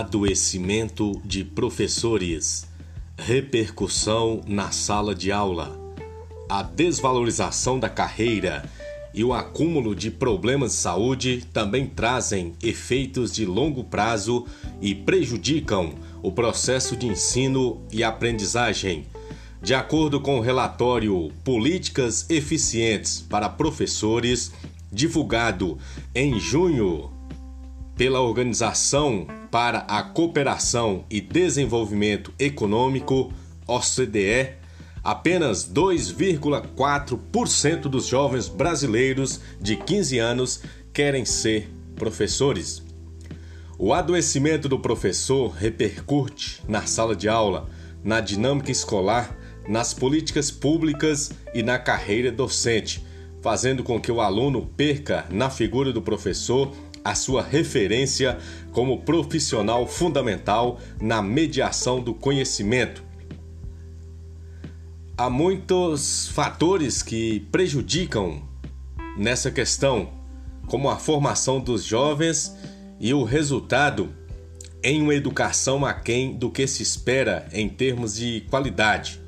Adoecimento de professores. Repercussão na sala de aula. A desvalorização da carreira e o acúmulo de problemas de saúde também trazem efeitos de longo prazo e prejudicam o processo de ensino e aprendizagem. De acordo com o relatório Políticas Eficientes para Professores, divulgado em junho pela Organização para a Cooperação e Desenvolvimento Econômico, OCDE, apenas 2,4% dos jovens brasileiros de 15 anos querem ser professores. O adoecimento do professor repercute na sala de aula, na dinâmica escolar, nas políticas públicas e na carreira docente, fazendo com que o aluno perca na figura do professor a sua referência como profissional fundamental na mediação do conhecimento. Há muitos fatores que prejudicam nessa questão, como a formação dos jovens e o resultado em uma educação aquém do que se espera em termos de qualidade.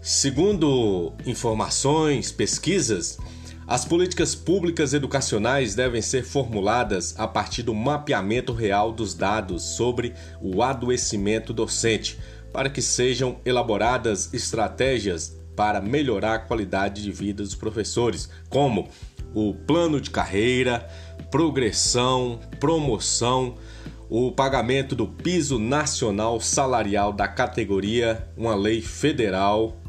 Segundo informações, pesquisas, as políticas públicas educacionais devem ser formuladas a partir do mapeamento real dos dados sobre o adoecimento docente, para que sejam elaboradas estratégias para melhorar a qualidade de vida dos professores, como o plano de carreira, progressão, promoção, o pagamento do piso nacional salarial da categoria, uma lei federal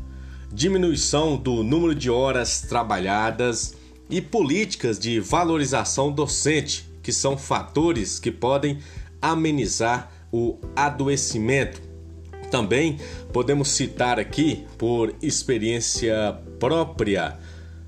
diminuição do número de horas trabalhadas e políticas de valorização docente, que são fatores que podem amenizar o adoecimento. Também podemos citar aqui, por experiência própria,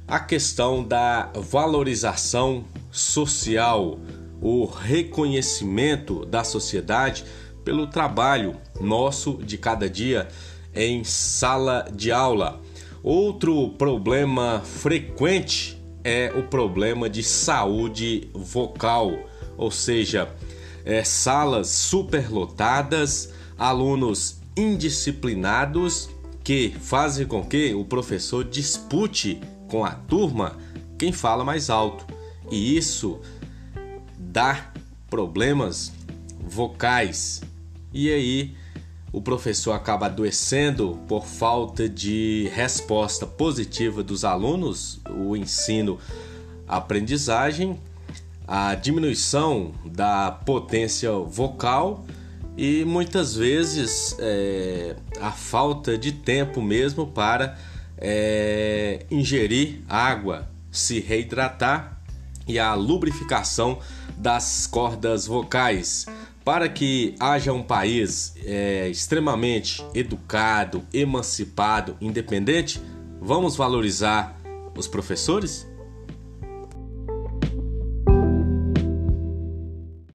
a questão da valorização social, o reconhecimento da sociedade pelo trabalho nosso de cada dia em sala de aula. Outro problema frequente é o problema de saúde vocal, ou seja, é, salas superlotadas, alunos indisciplinados que fazem com que o professor dispute com a turma quem fala mais alto. E isso dá problemas vocais. E aí o professor acaba adoecendo por falta de resposta positiva dos alunos, o ensino, a aprendizagem, a diminuição da potência vocal e muitas vezes é, a falta de tempo mesmo para é, ingerir água, se reidratar e a lubrificação das cordas vocais. Para que haja um país é, extremamente educado, emancipado, independente, vamos valorizar os professores?